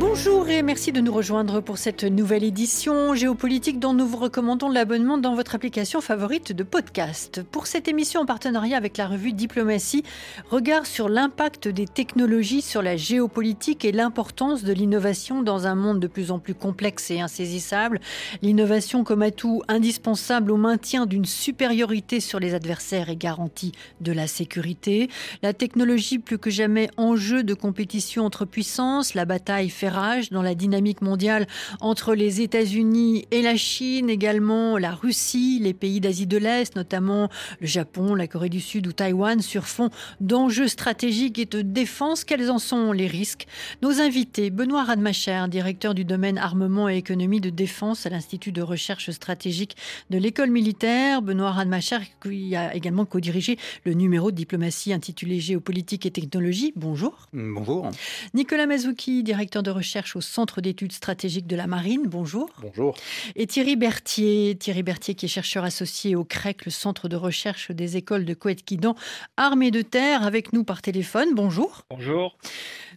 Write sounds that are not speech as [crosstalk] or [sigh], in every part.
Bonjour et merci de nous rejoindre pour cette nouvelle édition géopolitique dont nous vous recommandons l'abonnement dans votre application favorite de podcast. Pour cette émission en partenariat avec la revue Diplomatie, regard sur l'impact des technologies sur la géopolitique et l'importance de l'innovation dans un monde de plus en plus complexe et insaisissable. L'innovation comme atout indispensable au maintien d'une supériorité sur les adversaires et garantie de la sécurité. La technologie plus que jamais enjeu de compétition entre puissances, la bataille fait dans la dynamique mondiale entre les États-Unis et la Chine, également la Russie, les pays d'Asie de l'Est, notamment le Japon, la Corée du Sud ou Taïwan, sur fond d'enjeux stratégiques et de défense. Quels en sont les risques? Nos invités, Benoît Radmacher, directeur du domaine armement et économie de défense à l'Institut de recherche stratégique de l'école militaire. Benoît Radmacher, qui a également co-dirigé le numéro de diplomatie intitulé Géopolitique et technologie. Bonjour. Bonjour. Nicolas Mazouki, directeur de recherche au Centre d'études stratégiques de la Marine. Bonjour. Bonjour. Et Thierry Berthier, Thierry Berthier qui est chercheur associé au CREC, le Centre de recherche des écoles de Coët-Quidan, armée de terre, avec nous par téléphone. Bonjour. Bonjour.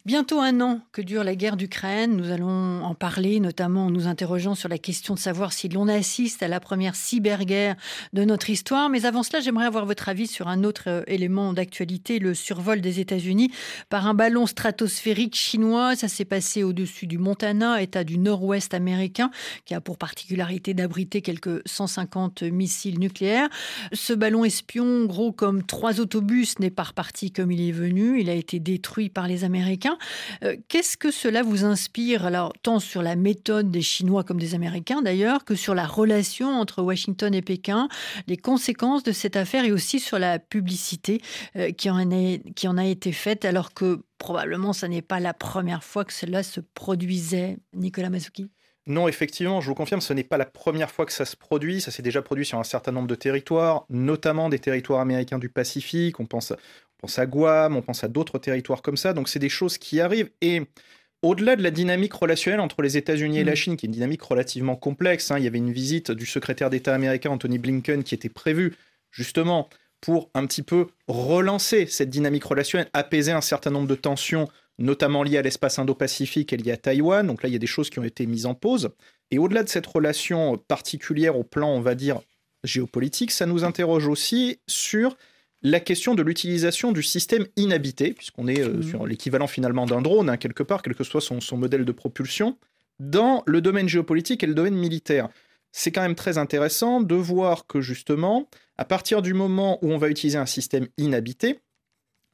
Bientôt un an que dure la guerre d'Ukraine. Nous allons en parler, notamment en nous interrogeant sur la question de savoir si l'on assiste à la première cyberguerre de notre histoire. Mais avant cela, j'aimerais avoir votre avis sur un autre euh, élément d'actualité, le survol des États-Unis par un ballon stratosphérique chinois. Ça s'est passé au-dessus du Montana, état du nord-ouest américain, qui a pour particularité d'abriter quelques 150 missiles nucléaires. Ce ballon espion, gros comme trois autobus, n'est pas reparti comme il est venu. Il a été détruit par les Américains. Euh, qu'est-ce que cela vous inspire, alors tant sur la méthode des Chinois comme des Américains d'ailleurs, que sur la relation entre Washington et Pékin, les conséquences de cette affaire et aussi sur la publicité euh, qui, en qui en a été faite, alors que probablement ce n'est pas la première fois que cela se produisait. Nicolas Masuki non, effectivement, je vous confirme, ce n'est pas la première fois que ça se produit. Ça s'est déjà produit sur un certain nombre de territoires, notamment des territoires américains du Pacifique. On pense, on pense à Guam, on pense à d'autres territoires comme ça. Donc, c'est des choses qui arrivent. Et au-delà de la dynamique relationnelle entre les États-Unis et la mm. Chine, qui est une dynamique relativement complexe, hein, il y avait une visite du secrétaire d'État américain Anthony Blinken qui était prévue justement pour un petit peu relancer cette dynamique relationnelle, apaiser un certain nombre de tensions notamment lié à l'espace Indo-Pacifique et lié à Taïwan. Donc là, il y a des choses qui ont été mises en pause. Et au-delà de cette relation particulière au plan, on va dire, géopolitique, ça nous interroge aussi sur la question de l'utilisation du système inhabité, puisqu'on est euh, mmh. sur l'équivalent finalement d'un drone, hein, quelque part, quel que soit son, son modèle de propulsion, dans le domaine géopolitique et le domaine militaire. C'est quand même très intéressant de voir que justement, à partir du moment où on va utiliser un système inhabité,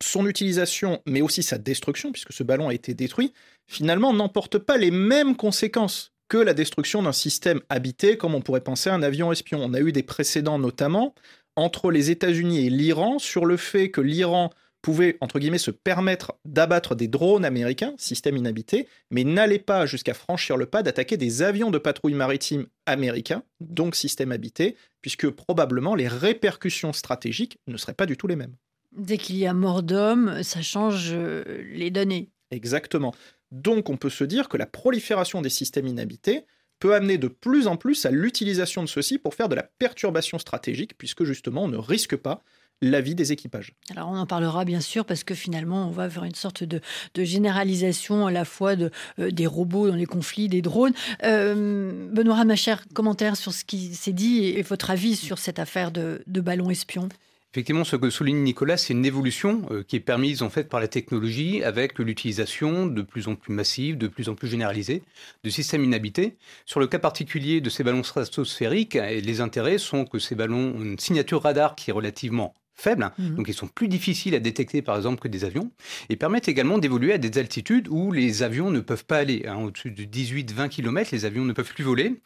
son utilisation, mais aussi sa destruction, puisque ce ballon a été détruit, finalement n'emporte pas les mêmes conséquences que la destruction d'un système habité, comme on pourrait penser à un avion espion. On a eu des précédents notamment entre les États-Unis et l'Iran sur le fait que l'Iran pouvait, entre guillemets, se permettre d'abattre des drones américains, système inhabité, mais n'allait pas jusqu'à franchir le pas d'attaquer des avions de patrouille maritime américains, donc système habité, puisque probablement les répercussions stratégiques ne seraient pas du tout les mêmes. Dès qu'il y a mort d'homme, ça change euh, les données. Exactement. Donc on peut se dire que la prolifération des systèmes inhabités peut amener de plus en plus à l'utilisation de ceux-ci pour faire de la perturbation stratégique, puisque justement on ne risque pas la vie des équipages. Alors on en parlera bien sûr parce que finalement on va vers une sorte de, généralisation à la fois de, euh, des robots dans les conflits, des drones. Euh, Benoît cher commentaire sur ce qui s'est dit et, votre avis sur cette affaire de, de ballon espion Effectivement, ce que souligne Nicolas, c'est une évolution euh, qui est permise en fait par la technologie avec l'utilisation de plus en plus massive, de plus en plus généralisée de systèmes inhabités. Sur le cas particulier de ces ballons stratosphériques, les intérêts sont que ces ballons ont une signature radar qui est relativement faible, hein. mhm. donc ils sont plus difficiles à détecter par exemple que des avions, et permettent également d'évoluer à des altitudes où les avions ne peuvent pas aller. Hein. Au-dessus de 18-20 km, les avions ne peuvent plus voler,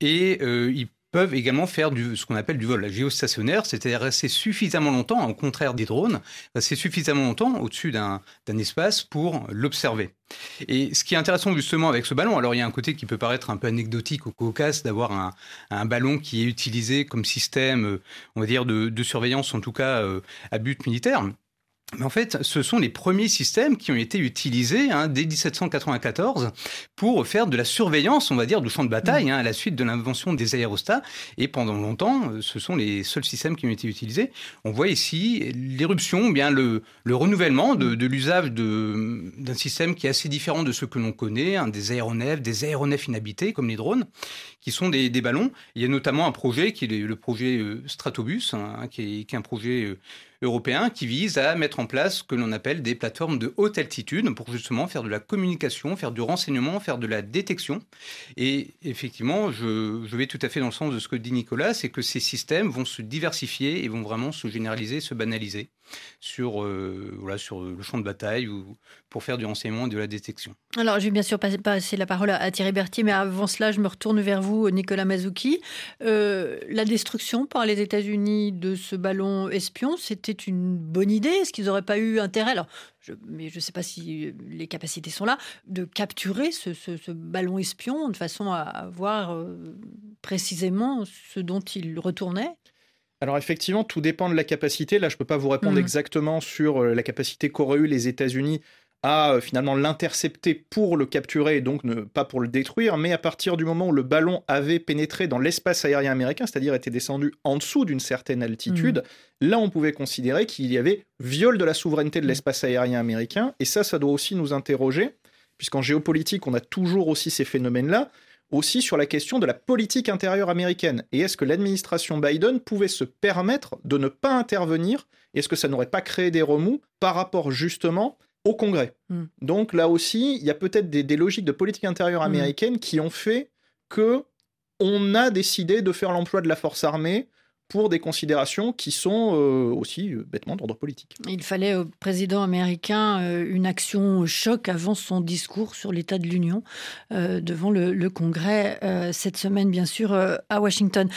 et euh, ils peuvent également faire du, ce qu'on appelle du vol géostationnaire, c'est-à-dire rester suffisamment longtemps, au contraire des drones, rester suffisamment longtemps au-dessus d'un espace pour l'observer. Et ce qui est intéressant justement avec ce ballon, alors il y a un côté qui peut paraître un peu anecdotique ou cocasse d'avoir un, ballon qui est utilisé comme système, on va dire, de, de surveillance, en tout cas euh, à but militaire. Mais en fait, ce sont les premiers systèmes qui ont été utilisés hein, dès 1794 pour faire de la surveillance, on va dire, du champ de bataille, hein, à la suite de l'invention des aérostats. Et pendant longtemps, ce sont les seuls systèmes qui ont été utilisés. On voit ici l'éruption, bien le, le, renouvellement de, de l'usage d'un système qui est assez différent de ce que l'on connaît, hein, des aéronefs, des aéronefs inhabités comme les drones, qui sont des, des ballons. Il y a notamment un projet qui est le projet euh, Stratobus, qui, est, qui, est, un projet euh, européen qui vise à mettre en place ce que l'on appelle des plateformes de haute altitude pour justement faire de la communication, faire du renseignement, faire de la détection. Et effectivement, je, vais tout à fait dans le sens de ce que dit Nicolas, c'est que ces systèmes vont se diversifier et vont vraiment se généraliser, se banaliser sur, euh, voilà, sur le champ de bataille ou pour faire du renseignement et de la détection. Alors, je vais bien sûr passer, passer la parole à Thierry Berthier, mais avant cela, je me retourne vers vous, Nicolas Mazouki. Euh, la destruction par les États-Unis de ce ballon espion, c'était une bonne idée Est-ce qu'ils n'auraient pas eu intérêt Alors, je, mais je ne sais pas si les capacités sont là, de capturer ce, ce, ce ballon espion de façon à voir euh, précisément ce dont il retournait? Alors effectivement, tout dépend de la capacité. Là, je ne peux pas vous répondre mmh. exactement sur euh, la capacité qu'auraient eu les États-Unis à euh, finalement l'intercepter pour le capturer et donc ne pas pour le détruire, mais à partir du moment où le ballon avait pénétré dans l'espace aérien américain, c'est-à-dire était descendu en dessous d'une certaine altitude, mmh. là on pouvait considérer qu'il y avait viol de la souveraineté de mmh. l'espace aérien américain, et ça, ça doit aussi nous interroger, puisqu'en géopolitique, on a toujours aussi ces phénomènes-là aussi sur la question de la politique intérieure américaine. Et est-ce que l'administration Biden pouvait se permettre de ne pas intervenir? Est-ce que ça n'aurait pas créé des remous par rapport justement au Congrès mm. Donc là aussi, il y a peut-être des, des, logiques de politique intérieure hmm. américaine mm. qui ont fait que on a décidé de faire l'emploi de la force armée pour des considérations qui sont euh, aussi euh, bêtement d'ordre politique. Il fallait au président américain euh, une action choc avant son discours sur l'état de l'Union devant le, Congrès cette semaine, bien sûr, à Washington.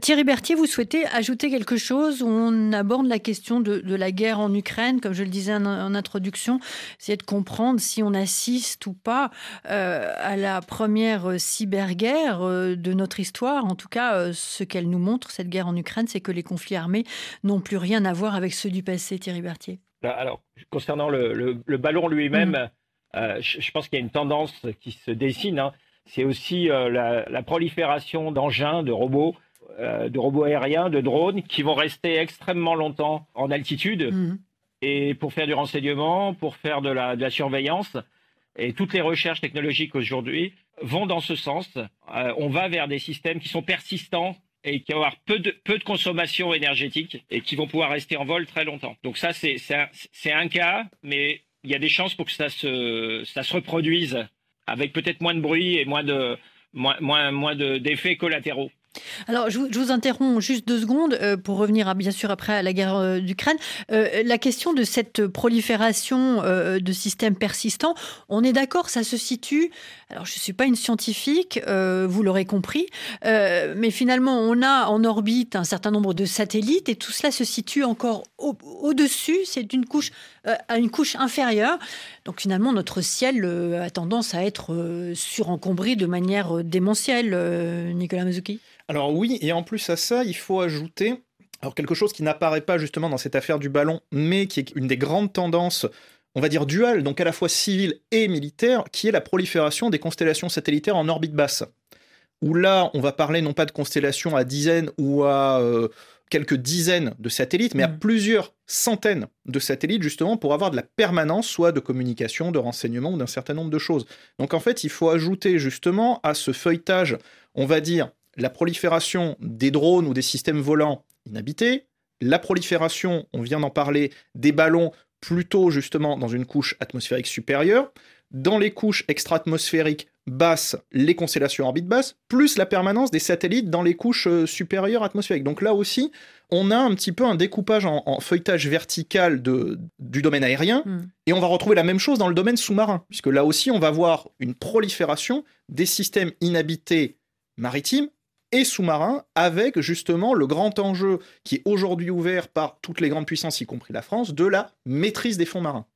Thierry Berthier, vous souhaitez ajouter quelque chose? On aborde la question de, de, la guerre en Ukraine, comme je le disais en, en introduction, c'est de comprendre si on assiste ou pas à la première cyberguerre de notre histoire, en tout cas ce qu'elle nous montre, cette guerre en Ukraine c'est que les conflits armés n'ont plus rien à voir avec ceux du passé, Thierry Berthier. Bah, alors, concernant le, le, le ballon lui-même, mmh. euh, je, je, pense qu'il y a une tendance qui se dessine. Hein. C'est aussi euh, la, la, prolifération d'engins, de robots, euh, de robots aériens, de drones qui vont rester extrêmement longtemps en altitude mmh. et pour faire du renseignement, pour faire de la, de la surveillance. Et toutes les recherches technologiques aujourd'hui vont dans ce sens. On va vers des systèmes qui sont persistants et qui vont avoir peu de, consommation énergétique et qui vont pouvoir rester en vol très longtemps. Donc ça, c'est un, cas, mais il y a des chances pour que ça se, reproduise avec peut-être moins de bruit et moins de moins d'effets collatéraux. Alors, je vous, interromps juste deux secondes euh, pour revenir à, bien sûr après à la guerre euh, d'Ukraine. Euh, la question de cette prolifération de systèmes persistants, on est d'accord, ça se situe. Alors, je ne suis pas une scientifique, vous l'aurez compris, mais finalement, on a en orbite un certain nombre de satellites et tout cela se situe encore au-dessus. Au c'est couche à une couche inférieure. Donc, finalement, notre ciel a tendance à être surencombré de manière démentielle, Nicolas Mazuki. Alors oui, et en plus à ça, il faut ajouter alors quelque chose qui n'apparaît pas justement dans cette affaire du ballon, mais qui est une des grandes tendances, on va dire duales, donc à la fois civile et militaire, qui est la prolifération des constellations satellitaires en orbite basse. Où là, on va parler non pas de constellations à dizaines ou à euh, quelques dizaines de satellites, mais mmh. à plusieurs centaines de satellites, justement, pour avoir de la permanence, soit de communication, de renseignement ou d'un certain nombre de choses. Donc en fait, il faut ajouter justement à ce feuilletage, on va dire, la prolifération des drones ou des systèmes volants inhabités, la prolifération, on vient d'en parler, des ballons plutôt justement dans une couche atmosphérique supérieure, dans les couches extra-atmosphériques basses, les constellations orbite basse, plus la permanence des satellites dans les couches euh, supérieures atmosphériques. Donc là aussi, on a un petit peu un découpage en, en feuilletage vertical de, du domaine aérien, mm. et on va retrouver la même chose dans le domaine sous-marin, puisque là aussi, on va voir une prolifération des systèmes inhabités maritimes et sous-marin, avec justement le grand enjeu qui est aujourd'hui ouvert par toutes les grandes puissances, y compris la France, de la maîtrise des fonds marins.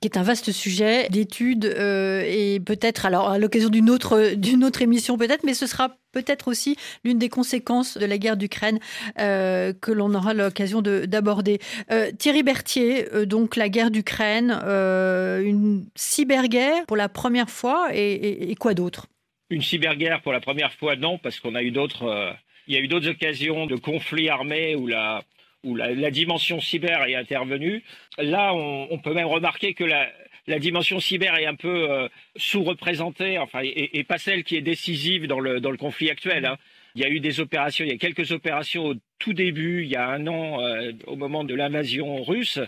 Qui est un vaste sujet d'étude euh, et peut-être alors à l'occasion d'une autre d'une autre émission peut-être, mais ce sera peut-être aussi l'une des conséquences de la guerre d'Ukraine euh, que l'on aura l'occasion d'aborder. Euh, Thierry Berthier, donc la guerre d'Ukraine, une cyberguerre pour la première fois et, et quoi d'autre? Une cyberguerre pour la première fois, non, parce qu'on a eu d'autres. il y a eu d'autres occasions de conflits armés où la, où la, dimension cyber est intervenue. Là, on, peut même remarquer que la, dimension cyber est un peu euh, sous-représentée, enfin, et, pas celle qui est décisive dans le, conflit actuel. Hein. Il y a eu des opérations, il y a quelques opérations au tout début, il y a un an, euh, au moment de l'invasion russe,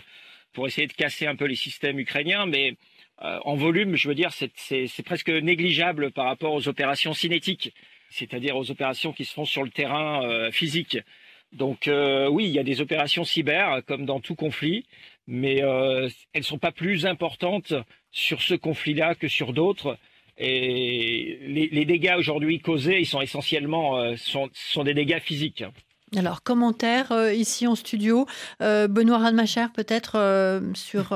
pour essayer de casser un peu les systèmes ukrainiens, mais euh, en volume, je veux dire, c'est presque négligeable par rapport aux opérations cinétiques, c'est-à-dire aux opérations qui se font sur le terrain physique. Donc euh, oui, il y a des opérations cyber comme dans tout conflit, mais euh, elles ne sont pas plus importantes sur ce conflit-là que sur d'autres. Et les, dégâts aujourd'hui causés, ils sont essentiellement euh, sont, des dégâts physiques. Alors, commentaire ici en studio. Benoît Rademacher, peut-être sur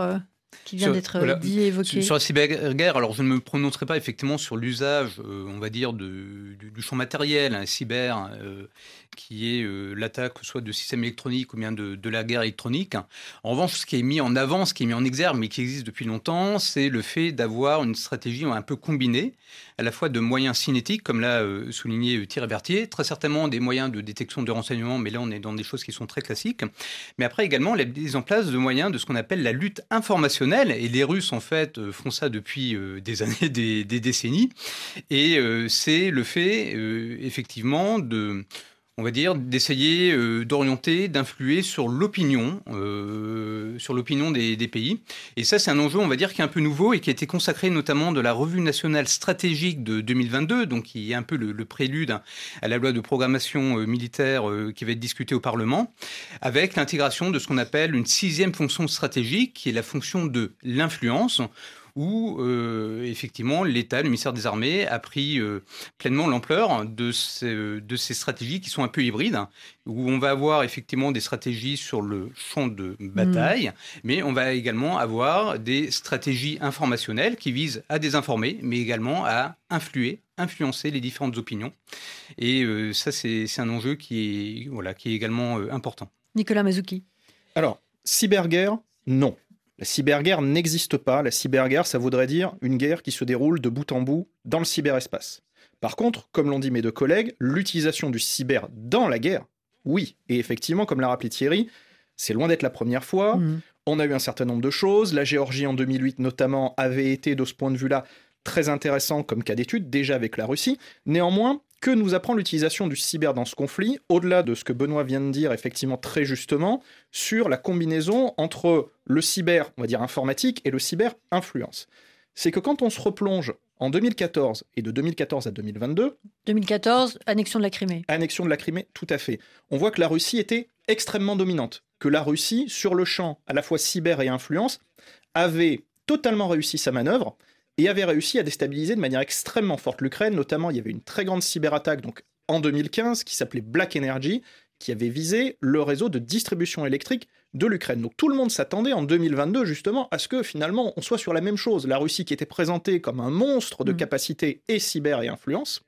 qui vient d'être dit et évoqué. Sur la cyberguerre, alors je ne me prononcerai pas effectivement sur l'usage, on va dire, du, champ matériel, hein, cyber, qui est euh, l'attaque soit de systèmes électroniques ou bien de, de, la guerre électronique. En revanche, ce qui est mis en avant, ce qui est mis en exergue, mais qui existe depuis longtemps, c'est le fait d'avoir une stratégie un peu combinée, à la fois de moyens cinétiques, comme l'a euh, souligné euh, Thierry Berthier, très certainement des moyens de détection de renseignements, mais là on est dans des choses qui sont très classiques, mais après également la mise en place de moyens de ce qu'on appelle la lutte informationnelle, et les Russes en fait font ça depuis des années, [laughs] des, décennies, et c'est le fait effectivement de on va dire, d'essayer euh, d'orienter, d'influer sur l'opinion, euh, sur l'opinion des, pays. Et ça, c'est un enjeu, on va dire, qui est un peu nouveau et qui a été consacré notamment de la revue nationale stratégique de 2022, donc qui est un peu le, prélude à la loi de programmation euh, militaire qui va être discutée au Parlement, avec l'intégration de ce qu'on appelle une sixième fonction stratégique, qui est la fonction de l'influence où euh, effectivement l'État, le ministère des Armées, a pris euh, pleinement l'ampleur de ces, de ces stratégies qui sont un peu hybrides, où on va avoir effectivement des stratégies sur le champ de bataille, mm. mais on va également avoir des stratégies informationnelles qui visent à désinformer, mais également à influer influencer les différentes opinions. Et euh, ça, c'est un enjeu qui est, voilà, qui est également important. Nicolas Mazouki. Alors, cyberguerre, non. La cyberguerre n'existe pas. La cyberguerre, ça voudrait dire une guerre qui se déroule de bout en bout dans le cyberespace. Par contre, comme l'ont dit mes deux collègues, l'utilisation du cyber dans la guerre, oui. Et effectivement, comme l'a rappelé Thierry, c'est loin d'être la première fois. Mmh. On a eu un certain nombre de choses. La Géorgie en 2008 notamment avait été de ce point de vue-là très intéressant comme cas d'étude, déjà avec la Russie. Néanmoins, que nous apprend l'utilisation du cyber dans ce conflit, au-delà de ce que Benoît vient de dire effectivement très justement, sur la combinaison entre le cyber, on va dire informatique, et le cyber influence C'est que quand on se replonge en 2014 et de 2014 à 2022... 2014, annexion de la Crimée. Annexion de la Crimée, tout à fait. On voit que la Russie était extrêmement dominante, que la Russie, sur le champ à la fois cyber et influence, avait totalement réussi sa manœuvre, et avait réussi à déstabiliser de manière extrêmement forte l'Ukraine. Notamment, il y avait une très grande cyberattaque donc, en 2015 qui s'appelait Black Energy, qui avait visé le réseau de distribution électrique de l'Ukraine. Donc tout le monde s'attendait en 2022 justement à ce que finalement on soit sur la même chose. La Russie qui était présentée comme un monstre de mm. capacité et cyber et influence.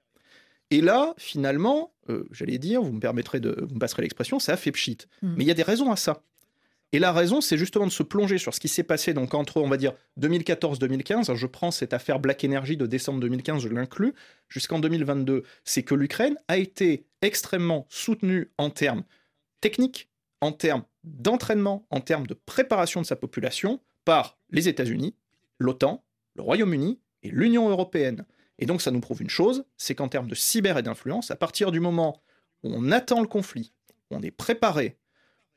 Et là, finalement, euh, j'allais dire, vous me permettrez de, vous me passerez l'expression, ça a fait pchit. Mm. Mais il y a des raisons à ça. Et la raison, c'est justement de se plonger sur ce qui s'est passé donc entre, on va dire, 2014-2015. Je prends cette affaire Black Energy de décembre 2015, je l'inclus, jusqu'en 2022. C'est que l'Ukraine a été extrêmement soutenue en termes techniques, en termes d'entraînement, en termes de préparation de sa population par les États-Unis, l'OTAN, le Royaume-Uni et l'Union européenne. Et donc ça nous prouve une chose, c'est qu'en termes de cyber et d'influence, à partir du moment où on attend le conflit, on est préparé,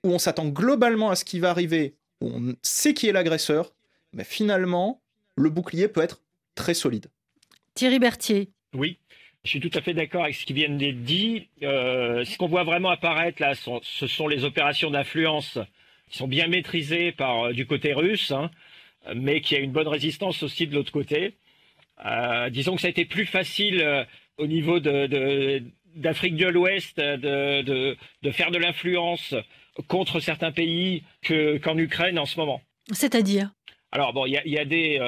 où on s'attend globalement à ce qui va arriver, où on sait qui est l'agresseur, mais finalement, le bouclier peut être très solide. Thierry Berthier. Oui, je suis tout à fait d'accord avec ce qui vient d'être dit. Euh, ce qu'on voit vraiment apparaître là, ce sont les opérations d'influence qui sont bien maîtrisées par euh, du côté russe, hein, mais qui a une bonne résistance aussi de l'autre côté. Euh, disons que ça a été plus facile au niveau d'Afrique de, l'Ouest de, faire de l'influence contre certains pays qu'en Ukraine en ce moment. C'est-à-dire? Alors bon, il y a, des,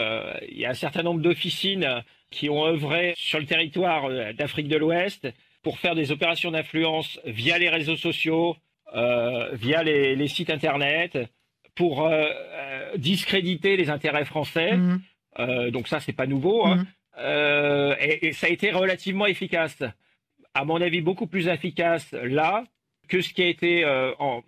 il y a un certain nombre d'officines qui ont œuvré sur le territoire d'Afrique de l'Ouest pour faire des opérations d'influence via les réseaux sociaux, via les, sites internet, pour discréditer les intérêts français. Mmh. donc ça, c'est pas nouveau. Hein. Mmh. Euh, et, ça a été relativement efficace. À mon avis, beaucoup plus efficace là que ce qui a été euh, euh,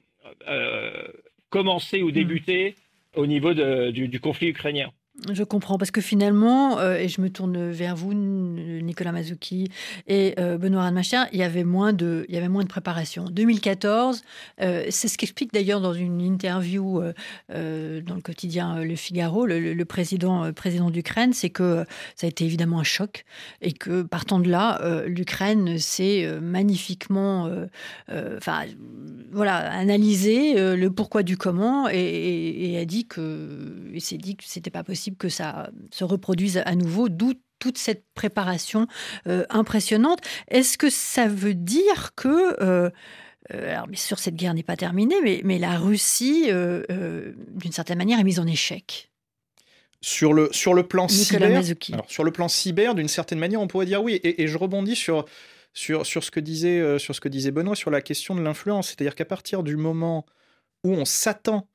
commencé ou mmh. débuté au niveau du conflit ukrainien. Je comprends, parce que finalement, euh, et je me tourne vers vous, Nicolas Mazouki et euh, Benoît Rademacher, il y avait moins de, il y avait moins de préparation. 2014, euh, c'est ce qu'explique d'ailleurs dans une interview dans le quotidien Le Figaro, le, président, président d'Ukraine, c'est que ça a été évidemment un choc et que partant de là, l'Ukraine s'est magnifiquement, enfin, voilà, analysé le pourquoi du comment et, a dit que, et s'est dit que c'était pas possible que ça se reproduise à nouveau, d'où toute cette préparation euh, impressionnante. Est-ce que ça veut dire que... Euh, euh, alors bien sûr, cette guerre n'est pas terminée, mais, mais la Russie, d'une certaine manière, est mise en échec? Sur le, sur le plan cyber, sur le plan cyber, d'une certaine manière, on pourrait dire oui. Et, je rebondis sur, sur, sur, ce que disait, sur ce que disait Benoît sur la question de l'influence. C'est-à-dire qu'à partir du moment où on s'attend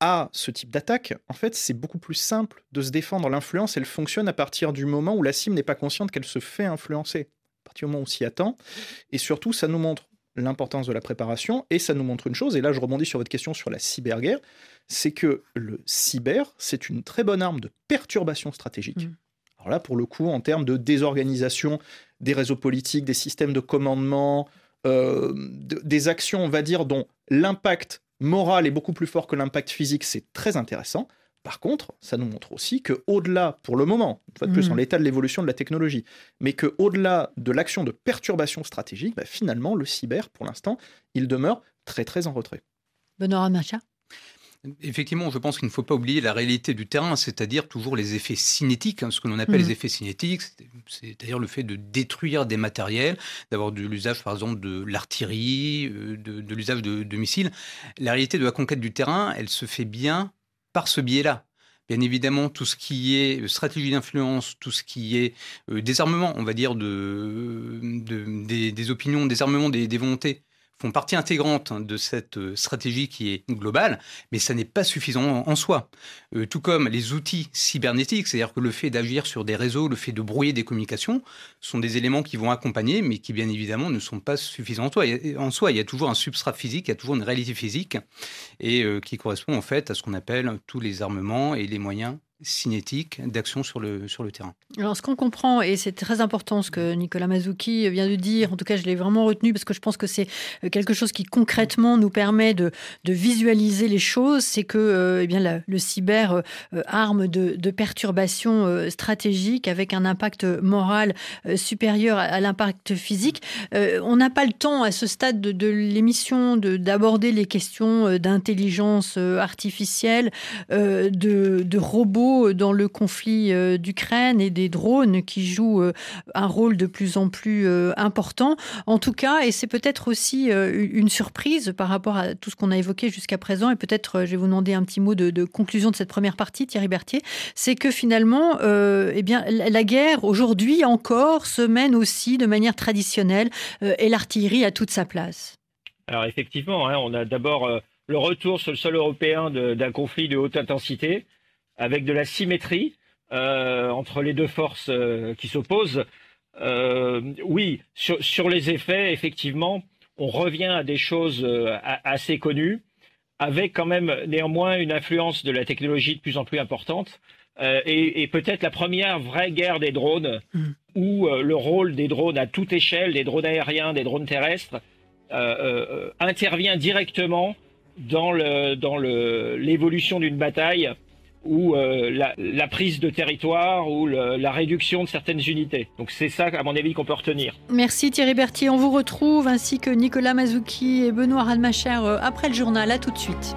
à ce type d'attaque, en fait, c'est beaucoup plus simple de se défendre. L'influence, elle fonctionne à partir du moment où la cible n'est pas consciente qu'elle se fait influencer. À partir du moment où on s'y attend. Et surtout, ça nous montre l'importance de la préparation et ça nous montre une chose, et là je rebondis sur votre question sur la cyberguerre, c'est que le cyber, c'est une très bonne arme de perturbation stratégique. Mmh. Alors là, pour le coup, en termes de désorganisation des réseaux politiques, des systèmes de commandement, euh, des actions, on va dire, dont l'impact moral est beaucoup plus fort que l'impact physique, c'est très intéressant. Par contre, ça nous montre aussi que au-delà, pour le moment, une fois de plus, en mm. l'état de l'évolution de la technologie, mais que au-delà de l'action de perturbation stratégique, bah, finalement, le cyber, pour l'instant, il demeure très très en retrait. Benoît Macha Effectivement, je pense qu'il ne faut pas oublier la réalité du terrain, c'est-à-dire toujours les effets cinétiques, hein, ce que l'on appelle les mmh. effets cinétiques, c'est-à-dire le fait de détruire des matériels, d'avoir de l'usage par exemple de l'artillerie, euh, de, l'usage de, missiles. La réalité de la conquête du terrain, elle se fait bien par ce biais-là. Bien évidemment, tout ce qui est euh, stratégie d'influence, tout ce qui est euh, désarmement, on va dire, de, des, opinions, désarmement des, des volontés font partie intégrante hein, de cette euh, stratégie qui est globale, mais ça n'est pas suffisant en, soi. Euh, tout comme les outils cybernétiques, c'est-à-dire que le fait d'agir sur des réseaux, le fait de brouiller des communications, sont des éléments qui vont accompagner, mais qui bien évidemment ne sont pas suffisants en soi. En soi, il y a toujours un substrat physique, il y a toujours une réalité physique, et euh, qui correspond en fait à ce qu'on appelle tous les armements et les moyens cinétique d'action sur le, sur le terrain. Alors, ce qu'on comprend, et c'est très important ce que Nicolas Mazouki vient de dire, en tout cas, je l'ai vraiment retenu parce que je pense que c'est euh, quelque chose qui concrètement nous permet de, de visualiser les choses, c'est que euh, eh bien, le cyber, euh, arme de, de, perturbation stratégique avec un impact moral supérieur à, l'impact physique. on n'a pas le temps à ce stade de, de l'émission d'aborder les questions d'intelligence artificielle, de, de robots dans le conflit euh, d'Ukraine et des drones qui jouent euh, un rôle de plus en plus euh, important. En tout cas, et c'est peut-être aussi une surprise par rapport à tout ce qu'on a évoqué jusqu'à présent, et peut-être je vais vous demander un petit mot de, conclusion de cette première partie, Thierry Berthier, c'est que finalement, eh bien, la guerre aujourd'hui encore se mène aussi de manière traditionnelle et l'artillerie a toute sa place. Alors effectivement, hein, on a d'abord le retour sur le sol européen d'un conflit de haute intensité avec de la symétrie euh, entre les deux forces euh, qui s'opposent. Euh, oui, sur, les effets, effectivement, on revient à des choses assez connues, avec quand même néanmoins une influence de la technologie de plus en plus importante. et, peut-être la première vraie guerre des drones, mmh. où le rôle des drones à toute échelle, des drones aériens, des drones terrestres, intervient directement dans l'évolution d'une bataille ou euh, la, prise de territoire ou la réduction de certaines unités. Donc c'est ça, à mon avis, qu'on peut retenir. Merci Thierry Berthier. On vous retrouve ainsi que Nicolas Mazouki et Benoît Radmacher euh, après le journal. À tout de suite.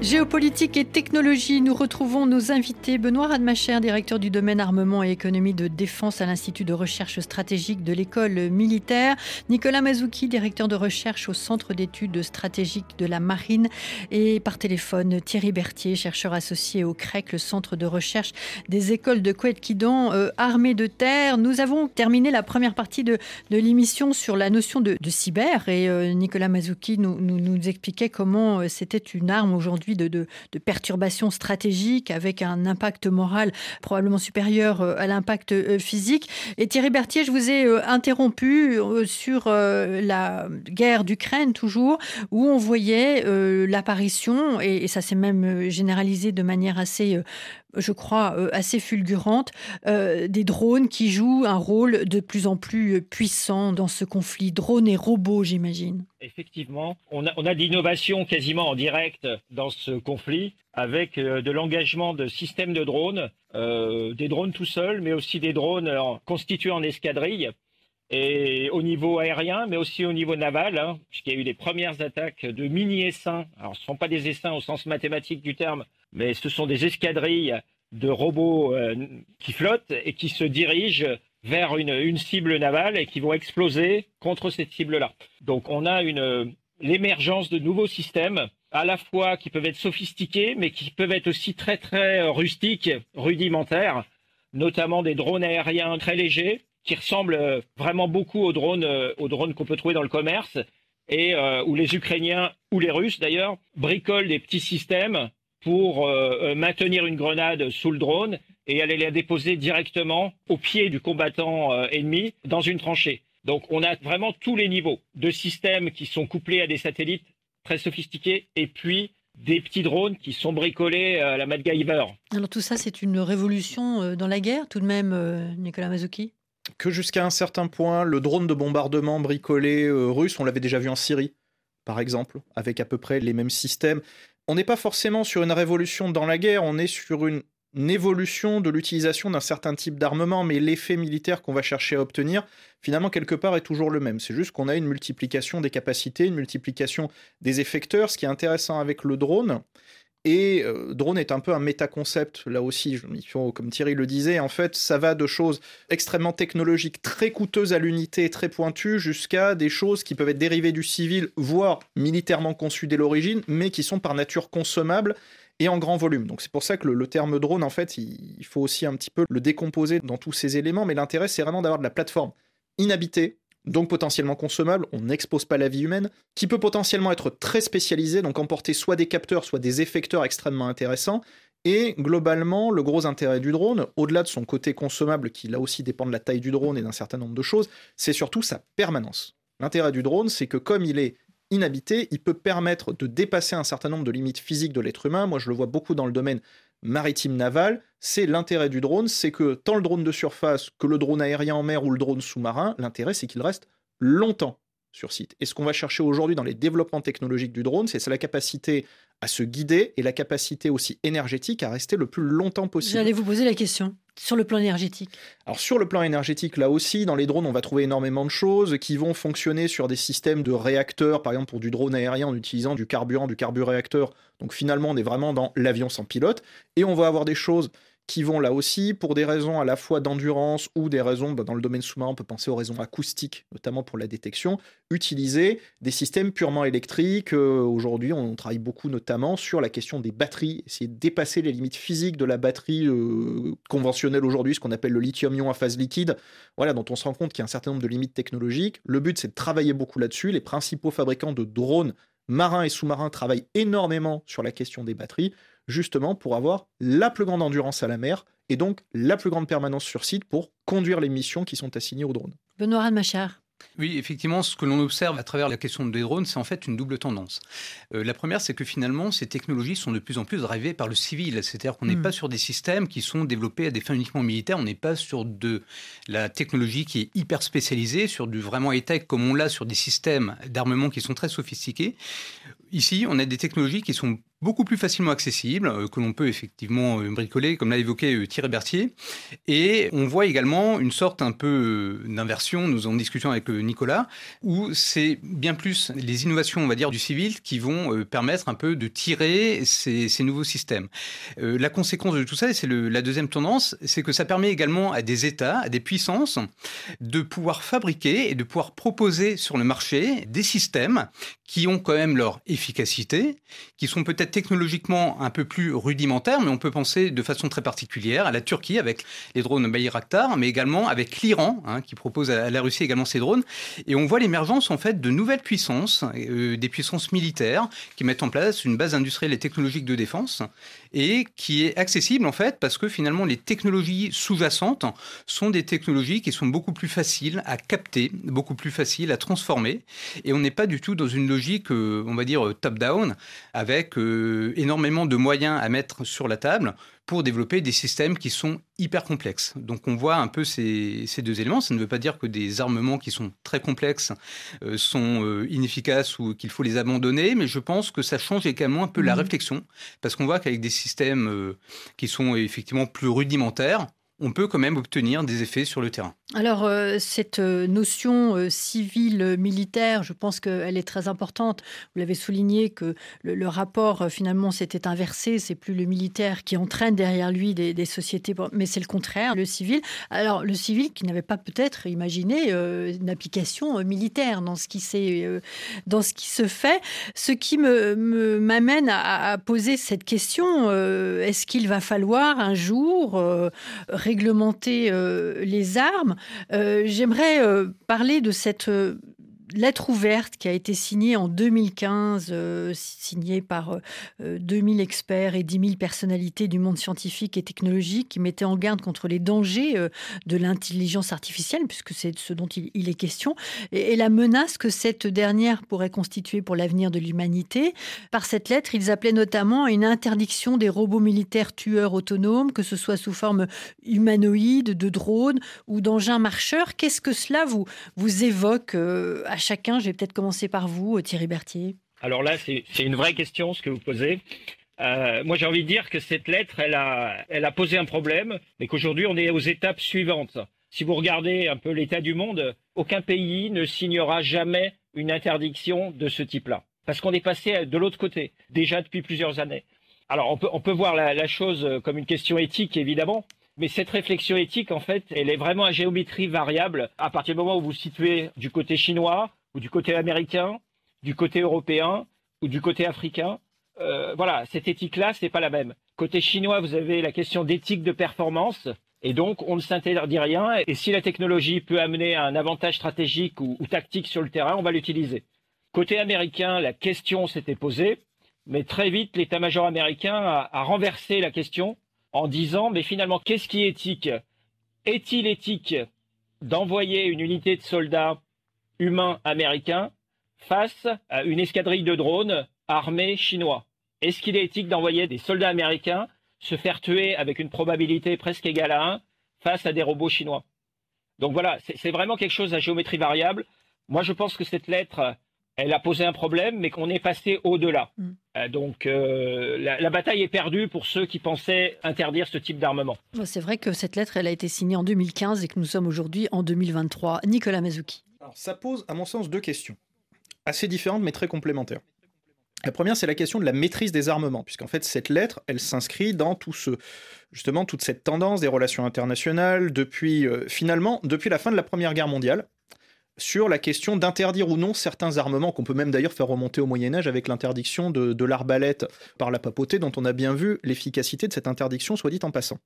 Géopolitique et technologie, nous retrouvons nos invités. Benoît Radmacher, directeur du domaine armement et économie de défense à l'Institut de recherche stratégique de l'école militaire. Nicolas Mazouki, directeur de recherche au Centre d'études stratégiques de la marine. Et par téléphone, Thierry Berthier, chercheur associé au CREC, le centre de recherche des écoles de Couette-Quidan, euh, armée de terre. Nous avons terminé la première partie de, de l'émission sur la notion de, cyber. Et euh, Nicolas Mazouki nous, nous, nous expliquait comment euh, c'était une arme aujourd'hui de, perturbations stratégiques avec un impact moral probablement supérieur euh, à l'impact euh, physique. Et Thierry Berthier, je vous ai euh, interrompu sur la guerre d'Ukraine toujours, où on voyait l'apparition, et ça s'est même généralisé de manière assez je crois, euh, assez fulgurante, euh, des drones qui jouent un rôle de plus en plus puissant dans ce conflit. Drones et robots, j'imagine. Effectivement, on a, on de l'innovation quasiment en direct dans ce conflit, avec euh, de l'engagement de systèmes de drones, euh, des drones tout seuls, mais aussi des drones constitués en escadrille. Et au niveau aérien, mais aussi au niveau naval, hein, puisqu'il y a eu des premières attaques de mini-essaims. Alors, ce ne sont pas des essaims au sens mathématique du terme, mais ce sont des escadrilles de robots euh, qui flottent et qui se dirigent vers une, une, cible navale et qui vont exploser contre cette cible-là. Donc on a une l'émergence de nouveaux systèmes à la fois qui peuvent être sophistiqués mais qui peuvent être aussi très très rustiques, rudimentaires, notamment des drones aériens très légers qui ressemblent vraiment beaucoup aux drones aux drones qu'on peut trouver dans le commerce et euh, où les Ukrainiens ou les Russes d'ailleurs bricolent des petits systèmes pour euh, maintenir une grenade sous le drone et aller la déposer directement au pied du combattant euh, ennemi dans une tranchée. Donc on a vraiment tous les niveaux de systèmes qui sont couplés à des satellites très sophistiqués et puis des petits drones qui sont bricolés à la MacGyver. Alors tout ça, c'est une révolution euh, dans la guerre tout de même, Nicolas Mazouki Que jusqu'à un certain point, le drone de bombardement bricolé russe, on l'avait déjà vu en Syrie, par exemple, avec à peu près les mêmes systèmes on n'est pas forcément sur une révolution dans la guerre, on est sur une, évolution de l'utilisation d'un certain type d'armement, mais l'effet militaire qu'on va chercher à obtenir, finalement, quelque part, est toujours le même. C'est juste qu'on a une multiplication des capacités, une multiplication des effecteurs. Ce qui est intéressant avec le drone, et euh, drone est un peu un méta-concept, là aussi, comme Thierry le disait, en fait, ça va de choses extrêmement technologiques, très coûteuses à l'unité, très pointues, jusqu'à des choses qui peuvent être dérivées du civil, voire militairement conçues dès l'origine, mais qui sont par nature consommables et en grand volume. Donc c'est pour ça que le, terme drone, en fait, il, il faut aussi un petit peu le décomposer dans tous ces éléments, mais l'intérêt, c'est vraiment d'avoir de la plateforme inhabitée, donc potentiellement consommable, on n'expose pas la vie humaine, qui peut potentiellement être très spécialisé, donc emporter soit des capteurs, soit des effecteurs extrêmement intéressants. Et globalement, le gros intérêt du drone, au-delà de son côté consommable, qui là aussi dépend de la taille du drone et d'un certain nombre de choses, c'est surtout sa permanence. L'intérêt du drone, c'est que comme il est inhabité, il peut permettre de dépasser un certain nombre de limites physiques de l'être humain. Moi, je le vois beaucoup dans le domaine maritime naval, c'est l'intérêt du drone, c'est que tant le drone de surface que le drone aérien en mer ou le drone sous-marin, l'intérêt c'est qu'il reste longtemps sur site. Et ce qu'on va chercher aujourd'hui dans les développements technologiques du drone, c'est la capacité à se guider et la capacité aussi énergétique à rester le plus longtemps possible. J'allais vous poser la question sur le plan énergétique. Alors sur le plan énergétique, là aussi, dans les drones, on va trouver énormément de choses qui vont fonctionner sur des systèmes de réacteurs, par exemple pour du drone aérien en utilisant du carburant, du carburéacteur. Donc finalement, on est vraiment dans l'avion sans pilote. Et on va avoir des choses qui vont là aussi, pour des raisons à la fois d'endurance ou des raisons, bah, dans le domaine sous-marin, on peut penser aux raisons acoustiques, notamment pour la détection, utiliser des systèmes purement électriques. Euh, Aujourd'hui, on travaille beaucoup notamment sur la question des batteries, essayer de dépasser les limites physiques de la batterie euh, conventionnelle aujourd'hui, ce qu'on appelle le lithium-ion à phase liquide, voilà, dont on se rend compte qu'il y a un certain nombre de limites technologiques. Le but, c'est de travailler beaucoup là-dessus. Les principaux fabricants de drones marins et sous-marins travaillent énormément sur la question des batteries justement pour avoir la plus grande endurance à la mer et donc la plus grande permanence sur site pour conduire les missions qui sont assignées aux drones. Benoît Radmachar. Oui, effectivement, ce que l'on observe à travers la question des drones, c'est en fait une double tendance. Euh, la première, c'est que finalement, ces technologies sont de plus en plus drivées par le civil. C'est-à-dire qu'on n'est mmh. pas sur des systèmes qui sont développés à des fins uniquement militaires. On n'est pas sur de la technologie qui est hyper spécialisée, sur du vraiment high-tech comme on l'a sur des systèmes d'armement qui sont très sophistiqués. Ici, on a des technologies qui sont beaucoup plus facilement accessibles, euh, que l'on peut effectivement euh, bricoler, comme l'a évoqué euh, Thierry Berthier. Et on voit également une sorte un peu d'inversion, nous en discutions avec Nicolas, où c'est bien plus les innovations, on va dire, du civil qui vont permettre un peu de tirer ces, nouveaux systèmes. la conséquence de tout ça, et c'est la deuxième tendance, c'est que ça permet également à des États, à des puissances, de pouvoir fabriquer et de pouvoir proposer sur le marché des systèmes qui ont quand même leur efficacité, qui sont peut-être technologiquement un peu plus rudimentaires, mais on peut penser de façon très particulière à la Turquie avec les drones Bayraktar, mais également avec l'Iran, hein, qui propose à la Russie également ses drones. Et on voit l'émergence en fait de nouvelles puissances, euh, des puissances militaires, qui mettent en place une base industrielle et technologique de défense, et qui est accessible en fait parce que finalement les technologies sous-jacentes sont des technologies qui sont beaucoup plus faciles à capter, beaucoup plus faciles à transformer, et on n'est pas du tout dans une logique, euh, on va dire, top-down, avec euh, énormément de moyens à mettre sur la table pour développer des systèmes qui sont hyper complexes. Donc on voit un peu ces, deux éléments. Ça ne veut pas dire que des armements qui sont très complexes euh, sont inefficaces ou qu'il faut les abandonner, mais je pense que ça change également un peu la mmh. réflexion, parce qu'on voit qu'avec des systèmes qui sont effectivement plus rudimentaires, on peut quand même obtenir des effets sur le terrain. Alors, euh, cette euh, notion euh, civile-militaire, je pense qu'elle est très importante. Vous l'avez souligné que le, rapport, finalement, s'était inversé. C'est plus le militaire qui entraîne derrière lui des, sociétés, mais c'est le contraire, le civil. Alors, le civil qui n'avait pas peut-être imaginé une application militaire dans ce qui, dans ce qui se fait. Ce qui me, m'amène à, poser cette question, est-ce qu'il va falloir un jour réglementer les armes? Euh, j'aimerais euh, parler de cette euh, lettre ouverte qui a été signée en 2015, euh, signée par 2000 euh, experts et 10 000 personnalités du monde scientifique et technologique qui mettait en garde contre les dangers euh, de l'intelligence artificielle, puisque c'est ce dont il, est question, et, la menace que cette dernière pourrait constituer pour l'avenir de l'humanité. Par cette lettre, ils appelaient notamment à une interdiction des robots militaires tueurs autonomes, que ce soit sous forme humanoïde, de drones ou d'engins marcheurs. Qu'est-ce que cela vous, vous évoque à chacun. Je vais peut-être commencer par vous, Thierry Berthier. Alors là, c'est une vraie question ce que vous posez. Euh, moi, j'ai envie de dire que cette lettre, elle a, posé un problème, mais qu'aujourd'hui, on est aux étapes suivantes. Si vous regardez un peu l'état du monde, aucun pays ne signera jamais une interdiction de ce type-là, parce qu'on est passé de l'autre côté, déjà depuis plusieurs années. Alors, on peut, voir la chose comme une question éthique, évidemment, mais cette réflexion éthique, en fait, elle est vraiment à géométrie variable à partir du moment où vous vous situez du côté chinois ou du côté américain, du côté européen ou du côté africain. Euh, voilà, cette éthique-là, c'est pas la même. Côté chinois, vous avez la question d'éthique de performance. Et donc, on ne s'interdit rien. Et si la technologie peut amener un avantage stratégique ou, tactique sur le terrain, on va l'utiliser. Côté américain, la question s'était posée, mais très vite, l'état-major américain a renversé la question en disant mais finalement qu'est-ce qui est éthique? Est-il éthique d'envoyer une unité de soldats humains américains face à une escadrille de drones armés chinois? Est-ce qu'il est éthique d'envoyer des soldats américains se faire tuer avec une probabilité presque égale à 1 face à des robots chinois? Donc voilà, c'est vraiment quelque chose à géométrie variable. Moi, je pense que cette lettre, elle a posé un problème, mais qu'on est passé au-delà. Mm. Euh, donc euh, la, bataille est perdue pour ceux qui pensaient interdire ce type d'armement. C'est vrai que cette lettre, elle a été signée en 2015 et que nous sommes aujourd'hui en 2023. Nicolas Mazuki. ça pose, à mon sens, deux questions, assez différentes mais très complémentaires. La première, c'est la question de la maîtrise des armements, puisqu'en fait, cette lettre, elle s'inscrit dans tout ce, justement, toute cette tendance des relations internationales depuis, euh, finalement, depuis la fin de la Première Guerre mondiale, sur la question d'interdire ou non certains armements, qu'on peut même d'ailleurs faire remonter au Moyen Âge avec l'interdiction de, l'arbalète par la papauté, dont on a bien vu l'efficacité de cette interdiction, soit dit en passant.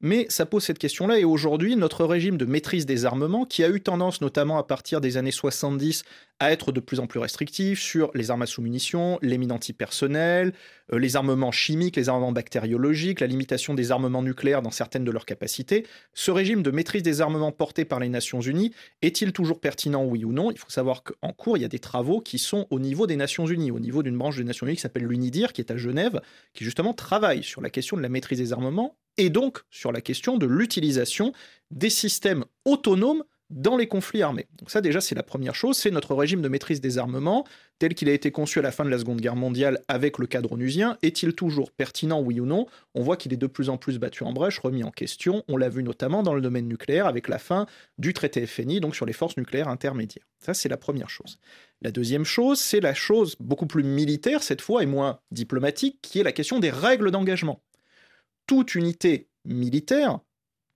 Mais ça pose cette question-là, et aujourd'hui, notre régime de maîtrise des armements, qui a eu tendance, notamment à partir des années 70, à être de plus en plus restrictif sur les armes à sous-munitions, les mines antipersonnelles, les armements chimiques, les armements bactériologiques, la limitation des armements nucléaires dans certaines de leurs capacités. Ce régime de maîtrise des armements porté par les Nations Unies est-il toujours pertinent, oui ou non? Il faut savoir qu'en cours, il y a des travaux qui sont au niveau des Nations Unies, au niveau d'une branche des Nations Unies qui s'appelle l'UNIDIR, qui est à Genève, qui justement travaille sur la question de la maîtrise des armements et donc sur la question de l'utilisation des systèmes autonomes dans les conflits armés. Donc ça déjà c'est la première chose, c'est notre régime de maîtrise des armements tel qu'il a été conçu à la fin de la Seconde Guerre mondiale avec le cadre onusien. Est-il toujours pertinent, oui ou non? On voit qu'il est de plus en plus battu en brèche, remis en question. On l'a vu notamment dans le domaine nucléaire avec la fin du traité FNI, donc sur les forces nucléaires intermédiaires. Ça c'est la première chose. La deuxième chose, c'est la chose beaucoup plus militaire cette fois et moins diplomatique, qui est la question des règles d'engagement. Toute unité militaire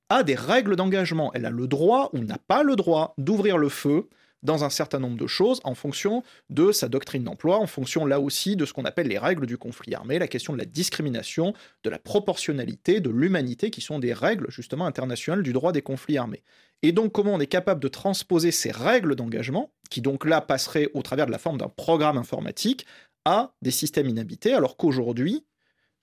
a des règles d'engagement. Elle a le droit ou n'a pas le droit d'ouvrir le feu dans un certain nombre de choses en fonction de sa doctrine d'emploi, en fonction là aussi de ce qu'on appelle les règles du conflit armé, la question de la discrimination, de la proportionnalité, de l'humanité, qui sont des règles justement internationales du droit des conflits armés. Et donc comment on est capable de transposer ces règles d'engagement, qui donc là passeraient au travers de la forme d'un programme informatique, à des systèmes inhabités, alors qu'aujourd'hui,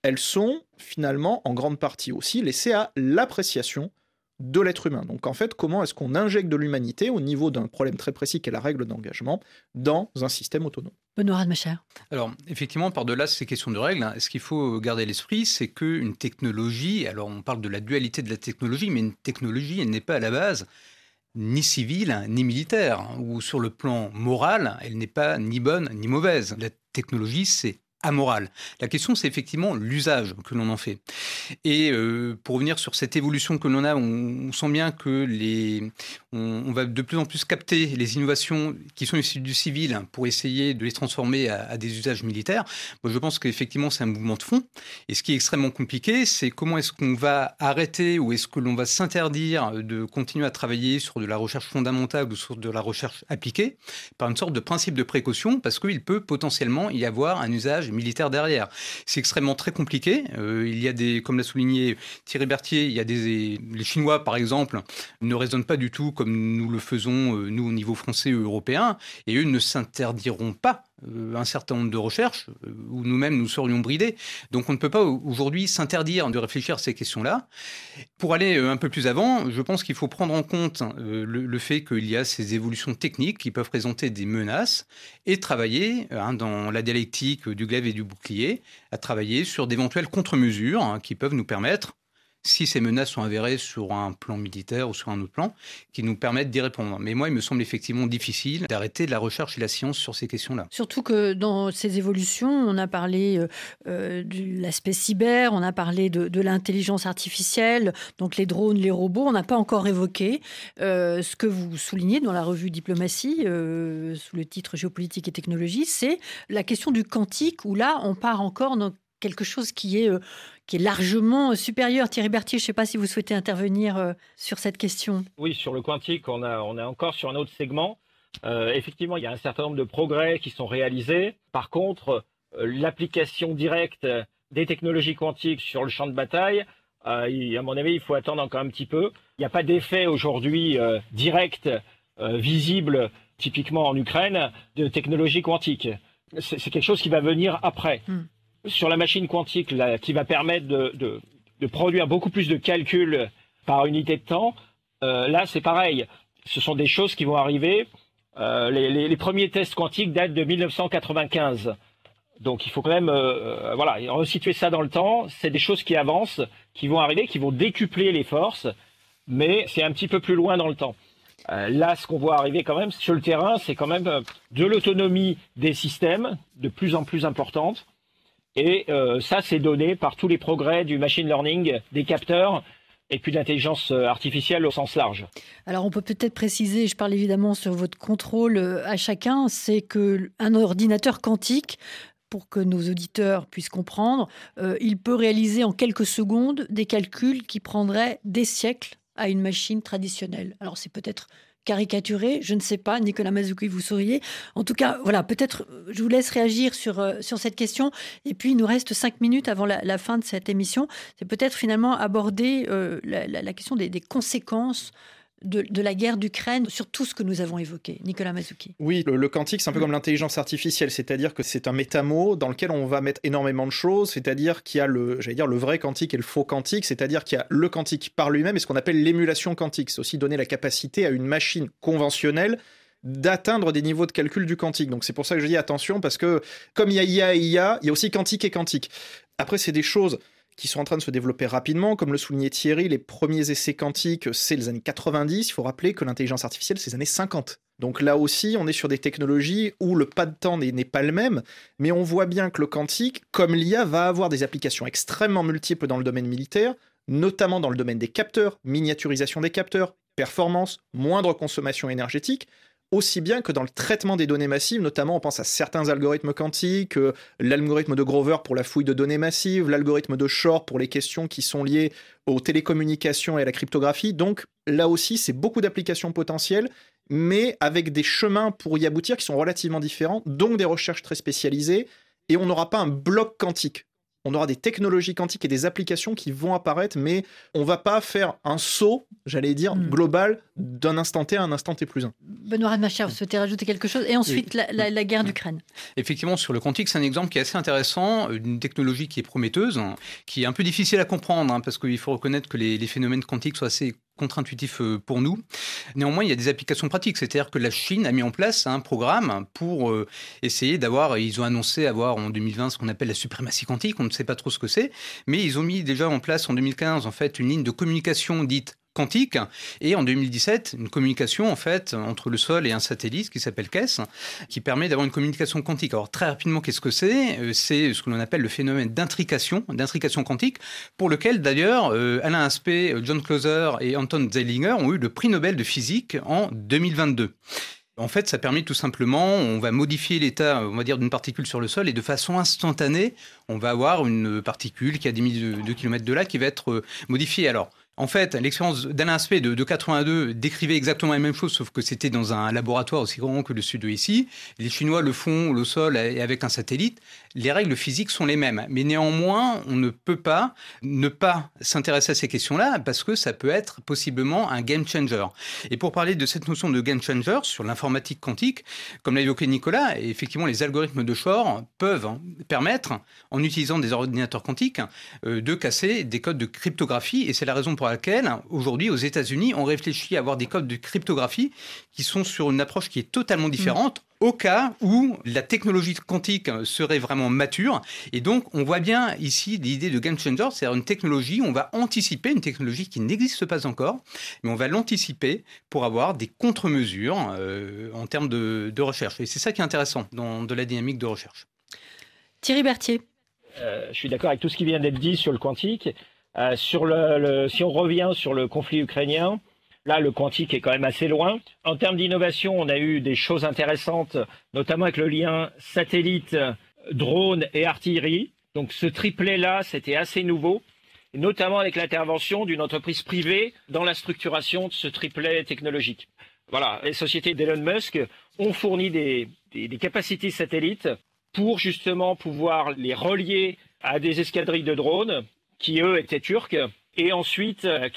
elles sont finalement en grande partie aussi laissées à l'appréciation de l'être humain. Donc en fait, comment est-ce qu'on injecte de l'humanité au niveau d'un problème très précis qui est la règle d'engagement dans un système autonome? Benoît ma chère. Alors effectivement, par-delà ces questions de règles, hein, ce qu'il faut garder à l'esprit, c'est qu'une technologie, alors on parle de la dualité de la technologie, mais une technologie, elle n'est pas à la base ni civile ni militaire, hein, ou sur le plan moral, elle n'est pas ni bonne ni mauvaise. La technologie, c'est La question, c'est effectivement l'usage que l'on en fait. Et euh, pour revenir sur cette évolution que l'on a, on, sent bien que les, on, va de plus en plus capter les innovations qui sont issues du civil pour essayer de les transformer à, des usages militaires. Je pense qu'effectivement, c'est un mouvement de fond. Et ce qui est extrêmement compliqué, c'est comment est-ce qu'on va arrêter ou est-ce que l'on va s'interdire de continuer à travailler sur de la recherche fondamentale ou sur de la recherche appliquée par une sorte de principe de précaution parce qu'il peut potentiellement y avoir un usage militaire derrière. C'est extrêmement très compliqué. Euh, il y a des, comme l'a souligné Thierry Berthier, il y a des, les Chinois par exemple ne raisonnent pas du tout comme nous le faisons euh, nous au niveau français ou européen, et eux ne s'interdiront pas un certain nombre de recherches où nous-mêmes nous serions bridés. Donc on ne peut pas aujourd'hui s'interdire de réfléchir à ces questions-là. Pour aller un peu plus avant, je pense qu'il faut prendre en compte le, le fait qu'il y a ces évolutions techniques qui peuvent présenter des menaces et travailler hein, dans la dialectique du glaive et du bouclier, à travailler sur d'éventuelles contre-mesures hein, qui peuvent nous permettre si ces menaces sont avérées sur un plan militaire ou sur un autre plan, qui nous permettent d'y répondre. Mais moi, il me semble effectivement difficile d'arrêter la recherche et la science sur ces questions-là. Surtout que dans ces évolutions, on a parlé euh, euh, de l'aspect cyber, on a parlé de, l'intelligence artificielle, donc les drones, les robots. On n'a pas encore évoqué euh, ce que vous soulignez dans la revue Diplomatie, sous le titre Géopolitique et technologie, c'est la question du quantique, où là, on part encore dans quelque chose qui est, euh, qui est largement supérieur. Thierry Berthier, je ne sais pas si vous souhaitez intervenir euh, sur cette question. Oui, sur le quantique, on, a, on est encore sur un autre segment. Euh, effectivement, il y a un certain nombre de progrès qui sont réalisés. Par contre, l'application directe des technologies quantiques sur le champ de bataille, à mon avis, il faut attendre encore un petit peu. Il n'y a pas d'effet aujourd'hui direct, visible, typiquement en Ukraine, de technologie quantique. C'est quelque chose qui va venir après. Hmm sur la machine quantique qui va permettre de, produire beaucoup plus de calculs par unité de temps, euh, là c'est pareil. Ce sont des choses qui vont arriver. Euh, les, premiers tests quantiques datent de 1995. Donc il faut quand même euh, voilà, resituer ça dans le temps. C'est des choses qui avancent, qui vont arriver, qui vont décupler les forces, mais c'est un petit peu plus loin dans le temps. là, ce qu'on voit arriver quand même sur le terrain, c'est quand même de l'autonomie des systèmes de plus en plus importante et euh, ça, c'est donné par tous les progrès du machine learning, des capteurs et puis de l'intelligence euh, artificielle au sens large. Alors on peut peut-être préciser, je parle évidemment sur votre contrôle euh, à chacun, c'est que un ordinateur quantique pour que nos auditeurs puissent comprendre, il peut réaliser en quelques secondes des calculs qui prendraient des siècles à une machine traditionnelle. Alors c'est peut-être caricaturé, je ne sais pas, Nicolas Mazouki, vous souriez. En tout cas, voilà, peut-être je vous laisse réagir sur, euh, sur cette question. Et puis, il nous reste cinq minutes avant la, fin de cette émission. C'est peut-être finalement aborder euh, la, question des conséquences de, la guerre d'Ukraine sur tout ce que nous avons évoqué. Nicolas Mazuki. Oui, le, quantique, c'est un peu comme l'intelligence artificielle, c'est-à-dire que c'est un métamot dans lequel on va mettre énormément de choses, c'est-à-dire qu'il y a le, j'allais dire, le vrai quantique et le faux quantique, c'est-à-dire qu'il y a le quantique par lui-même et ce qu'on appelle l'émulation quantique. C'est aussi donner la capacité à une machine conventionnelle d'atteindre des niveaux de calcul du quantique. Donc c'est pour ça que je dis attention, parce que comme il y a IA et IA, il y a aussi quantique et quantique. Après, c'est des choses qui sont en train de se développer rapidement. Comme le soulignait Thierry, les premiers essais quantiques, c'est les années 90. Il faut rappeler que l'intelligence artificielle, c'est les années 50. Donc là aussi, on est sur des technologies où le pas de temps n'est pas le même, mais on voit bien que le quantique, comme l'IA, va avoir des applications extrêmement multiples dans le domaine militaire, notamment dans le domaine des capteurs, miniaturisation des capteurs, performance, moindre consommation énergétique, aussi bien que dans le traitement des données massives, notamment on pense à certains algorithmes quantiques, euh, l'algorithme de Grover pour la fouille de données massives, l'algorithme de Shor pour les questions qui sont liées aux télécommunications et à la cryptographie. Donc là aussi, c'est beaucoup d'applications potentielles, mais avec des chemins pour y aboutir qui sont relativement différents, donc des recherches très spécialisées, et on n'aura pas un bloc quantique on aura des technologies quantiques et des applications qui vont apparaître, mais on va pas faire un saut, j'allais dire, hmm. global d'un instant T à un instant T plus un. Benoît Radmacher, vous souhaitez rajouter quelque chose? Et ensuite, la, guerre d'Ukraine. Effectivement, sur le quantique, c'est un exemple qui est assez intéressant, une technologie qui est prometteuse, qui est un peu difficile à comprendre, hein, parce qu'il faut reconnaître que les, les phénomènes quantiques sont assez contre-intuitif euh, pour nous. Néanmoins, il y a des applications pratiques. C'est-à-dire que la Chine a mis en place un programme pour euh, essayer d'avoir, ils ont annoncé avoir en 2020 ce qu'on appelle la suprématie quantique, on ne sait pas trop ce que c'est, mais ils ont mis déjà en place en 2015 en fait une ligne de communication dite quantique et en 2017 une communication en fait entre le sol et un satellite qui s'appelle KESS qui permet d'avoir une communication quantique. Alors très rapidement qu'est-ce que c'est? Euh, C'est ce que l'on appelle le phénomène d'intrication, d'intrication quantique pour lequel d'ailleurs euh, Alain Aspect, John Clauser et Anton Zeilinger ont eu le prix Nobel de physique en 2022. En fait, ça permet tout simplement, on va modifier l'état, on va dire, d'une particule sur le sol et de façon instantanée, on va avoir une particule qui a des milliers de kilomètres de là qui va être euh, modifiée. Alors, en fait, l'expérience d'Alain Aspect de, 82 décrivait exactement la même chose, sauf que c'était dans un laboratoire aussi grand que le sud de ici. Les Chinois le font au sol et avec un satellite. Les règles physiques sont les mêmes. Mais néanmoins, on ne peut pas ne pas s'intéresser à ces questions-là parce que ça peut être possiblement un game changer. Et pour parler de cette notion de game changer sur l'informatique quantique, comme l'a évoqué Nicolas, effectivement, les algorithmes de Shor peuvent permettre, en utilisant des ordinateurs quantiques, euh, de casser des codes de cryptographie. Et c'est la raison pour pour laquelle, aujourd'hui, aux États-Unis, on réfléchit à avoir des codes de cryptographie qui sont sur une approche qui est totalement différente. Au cas où la technologie quantique serait vraiment mature. Et donc, on voit bien ici l'idée de game changer, c'est-à-dire une technologie, on va anticiper une technologie qui n'existe pas encore, mais on va l'anticiper pour avoir des contre-mesures euh, en termes de, recherche. Et c'est ça qui est intéressant dans de la dynamique de recherche. Thierry Berthier. Euh, je suis d'accord avec tout ce qui vient d'être dit sur le quantique. Euh, sur le, si on revient sur le conflit ukrainien, là, le quantique est quand même assez loin. En termes d'innovation, on a eu des choses intéressantes, notamment avec le lien satellite, drone et artillerie. Donc ce triplet-là, c'était assez nouveau, notamment avec l'intervention d'une entreprise privée dans la structuration de ce triplet technologique. Voilà, les sociétés d'Elon Musk ont fourni des, des capacités satellites pour justement pouvoir les relier à des escadrilles de drones qui eux étaient turcs. Et ensuite, euh,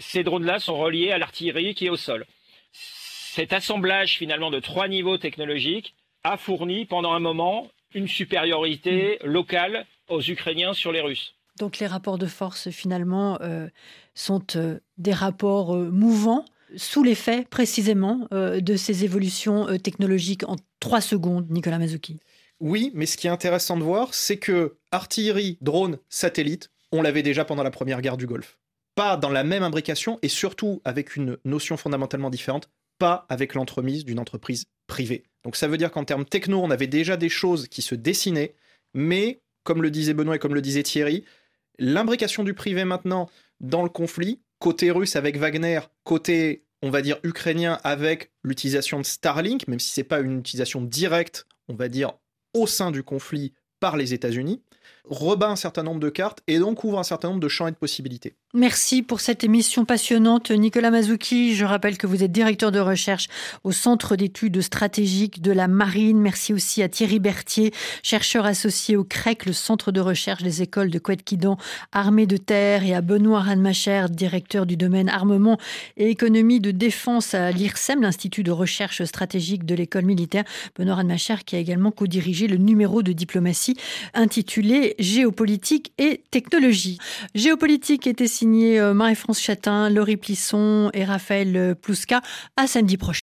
ces drones-là sont reliés à l'artillerie qui est au sol. Cet assemblage finalement de trois niveaux technologiques a fourni pendant un moment une supériorité mm. locale aux Ukrainiens sur les Russes. Donc les rapports de force finalement euh, sont euh, des rapports mouvants sous l'effet précisément de ces évolutions technologiques en trois secondes, Nicolas Mazuki. Oui, mais ce qui est intéressant de voir, c'est que artillerie, drone, satellite, on l'avait déjà pendant la première guerre du Golfe. Pas dans la même imbrication et surtout avec une notion fondamentalement différente, pas avec l'entremise d'une entreprise privée. Donc ça veut dire qu'en termes techno, on avait déjà des choses qui se dessinaient, mais comme le disait Benoît et comme le disait Thierry, l'imbrication du privé maintenant dans le conflit, côté russe avec Wagner, côté on va dire ukrainien avec l'utilisation de Starlink, même si c'est pas une utilisation directe, on va dire au sein du conflit par les États-Unis, rebat un certain nombre de cartes et donc ouvre un certain nombre de champs et de possibilités. Merci pour cette émission passionnante. Nicolas Mazouki, je rappelle que vous êtes directeur de recherche au Centre d'études stratégiques de la Marine. Merci aussi à Thierry Berthier, chercheur associé au CREC, le Centre de recherche des écoles de Couette-Quidan, Armée de terre, et à Benoît Ranmacher, directeur du domaine armement et économie de défense à l'IRSEM, l'Institut de recherche stratégique de l'école militaire. Benoît Ranmacher qui a également co-dirigé le numéro de diplomatie intitulé Géopolitique et technologie. Géopolitique était signé euh, Marie-France Chatin, Laurie Plisson et Raphaël Plouska. À samedi prochain.